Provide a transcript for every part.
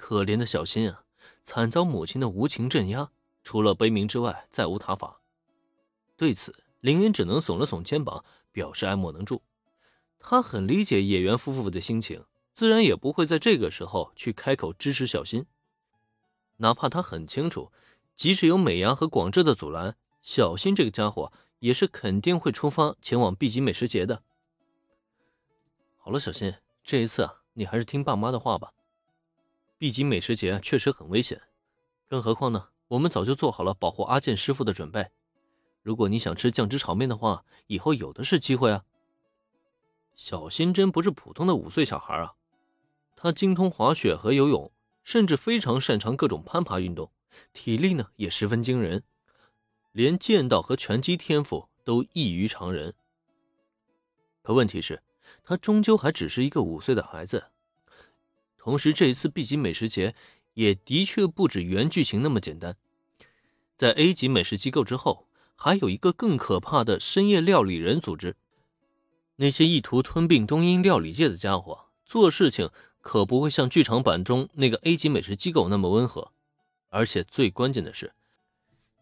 可怜的小新啊，惨遭母亲的无情镇压，除了悲鸣之外，再无他法。对此，林恩只能耸了耸肩膀，表示爱莫能助。他很理解野原夫妇的心情，自然也不会在这个时候去开口支持小新。哪怕他很清楚，即使有美伢和广志的阻拦，小新这个家伙也是肯定会出发前往 B 级美食节的。好了，小新，这一次啊，你还是听爸妈的话吧。毕竟美食节确实很危险，更何况呢，我们早就做好了保护阿健师傅的准备。如果你想吃酱汁炒面的话，以后有的是机会啊。小新真不是普通的五岁小孩啊，他精通滑雪和游泳，甚至非常擅长各种攀爬运动，体力呢也十分惊人，连剑道和拳击天赋都异于常人。可问题是，他终究还只是一个五岁的孩子。同时，这一次 B 级美食节也的确不止原剧情那么简单，在 A 级美食机构之后，还有一个更可怕的深夜料理人组织。那些意图吞并东瀛料理界的家伙，做事情可不会像剧场版中那个 A 级美食机构那么温和。而且最关键的是，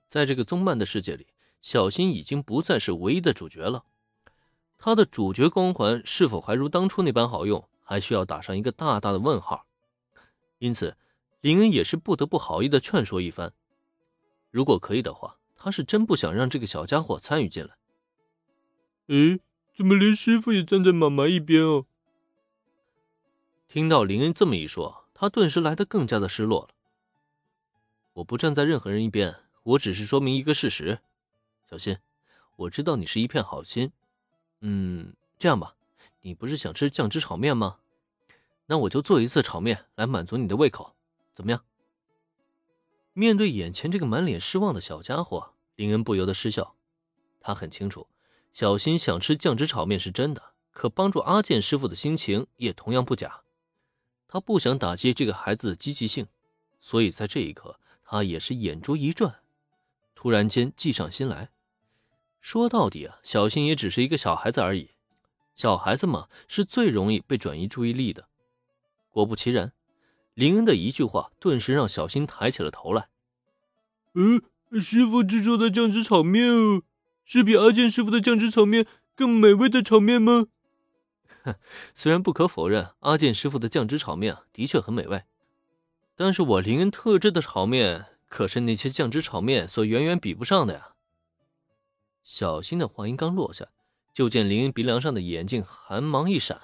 在这个综漫的世界里，小新已经不再是唯一的主角了。他的主角光环是否还如当初那般好用，还需要打上一个大大的问号。因此，林恩也是不得不好意的劝说一番。如果可以的话，他是真不想让这个小家伙参与进来。诶。怎么连师傅也站在妈妈一边哦？听到林恩这么一说，他顿时来得更加的失落了。我不站在任何人一边，我只是说明一个事实。小新，我知道你是一片好心。嗯，这样吧，你不是想吃酱汁炒面吗？那我就做一次炒面来满足你的胃口，怎么样？面对眼前这个满脸失望的小家伙，林恩不由得失笑。他很清楚。小新想吃酱汁炒面是真的，可帮助阿健师傅的心情也同样不假。他不想打击这个孩子的积极性，所以在这一刻，他也是眼珠一转，突然间计上心来。说到底啊，小新也只是一个小孩子而已，小孩子嘛是最容易被转移注意力的。果不其然，林恩的一句话顿时让小新抬起了头来。嗯，师傅制作的酱汁炒面哦。是比阿健师傅的酱汁炒面更美味的炒面吗？哼，虽然不可否认，阿健师傅的酱汁炒面的确很美味，但是我林恩特制的炒面可是那些酱汁炒面所远远比不上的呀。小新的话音刚落下，就见林鼻梁上的眼镜寒芒一闪。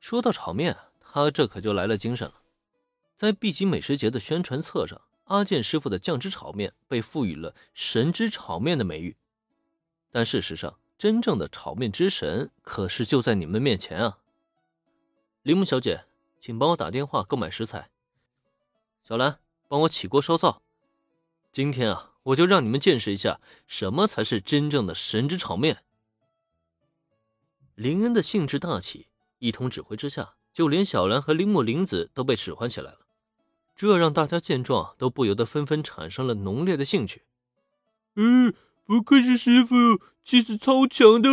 说到炒面，他这可就来了精神了。在 B 级美食节的宣传册上，阿健师傅的酱汁炒面被赋予了“神之炒面”的美誉。但事实上，真正的炒面之神可是就在你们面前啊！铃木小姐，请帮我打电话购买食材。小兰，帮我起锅烧灶。今天啊，我就让你们见识一下什么才是真正的神之炒面。林恩的兴致大起，一通指挥之下，就连小兰和铃木玲子都被使唤起来了。这让大家见状都不由得纷纷产生了浓烈的兴趣。嗯。不愧是师傅，气势超强的。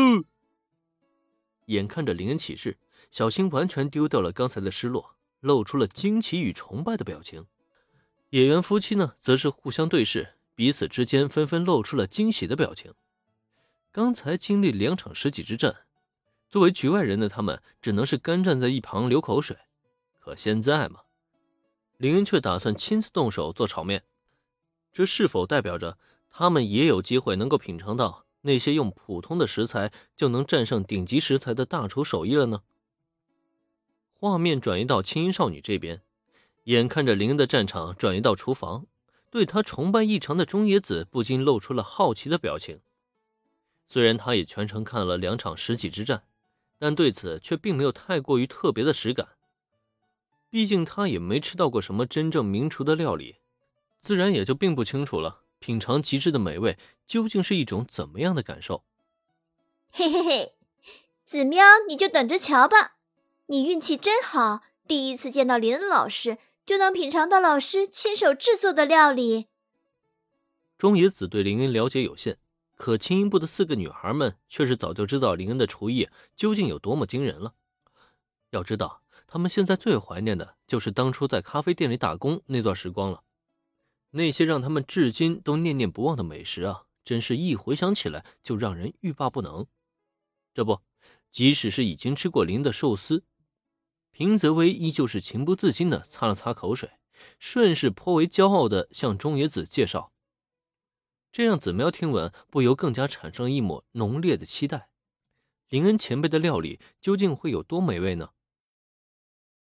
眼看着林恩起势，小新完全丢掉了刚才的失落，露出了惊奇与崇拜的表情。野原夫妻呢，则是互相对视，彼此之间纷纷露出了惊喜的表情。刚才经历两场十几之战，作为局外人的他们只能是干站在一旁流口水。可现在嘛，林恩却打算亲自动手做炒面，这是否代表着？他们也有机会能够品尝到那些用普通的食材就能战胜顶级食材的大厨手艺了呢。画面转移到青音少女这边，眼看着林恩的战场转移到厨房，对他崇拜异常的中野子不禁露出了好奇的表情。虽然他也全程看了两场十几之战，但对此却并没有太过于特别的实感。毕竟他也没吃到过什么真正名厨的料理，自然也就并不清楚了。品尝极致的美味究竟是一种怎么样的感受？嘿嘿嘿，子喵，你就等着瞧吧！你运气真好，第一次见到林恩老师就能品尝到老师亲手制作的料理。中野子对林恩了解有限，可青音部的四个女孩们却是早就知道林恩的厨艺究竟有多么惊人了。要知道，他们现在最怀念的就是当初在咖啡店里打工那段时光了。那些让他们至今都念念不忘的美食啊，真是一回想起来就让人欲罢不能。这不，即使是已经吃过林的寿司，平泽威依旧是情不自禁的擦了擦口水，顺势颇为骄傲的向中野子介绍。这让子喵听闻，不由更加产生一抹浓烈的期待。林恩前辈的料理究竟会有多美味呢？